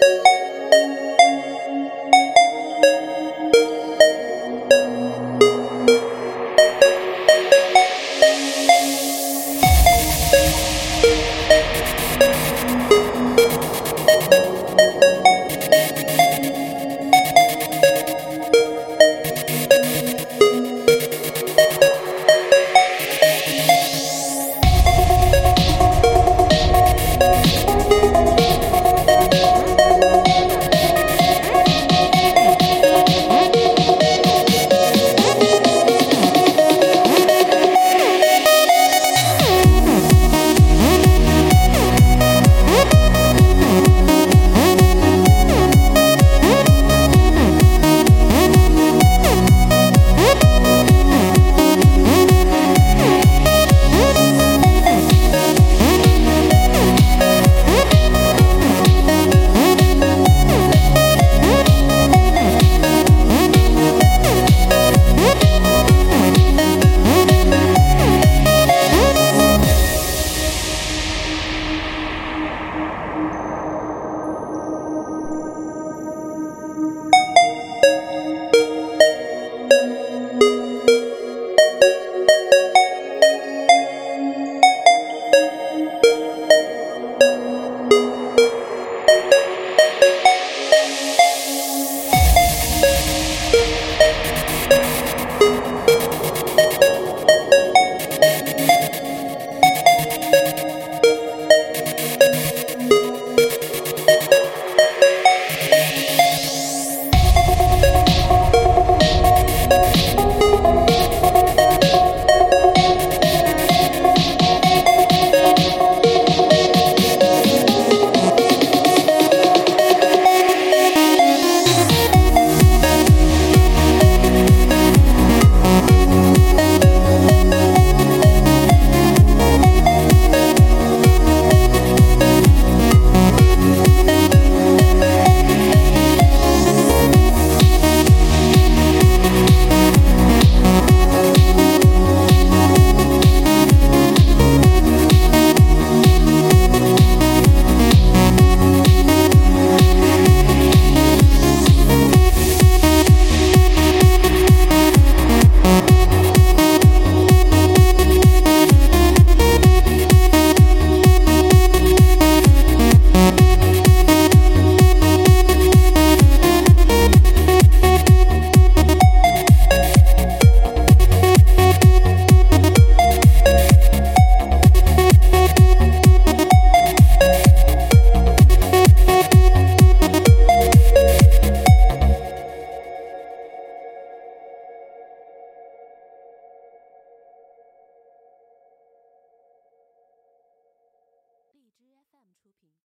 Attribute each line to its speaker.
Speaker 1: Thank you. Thank you. 品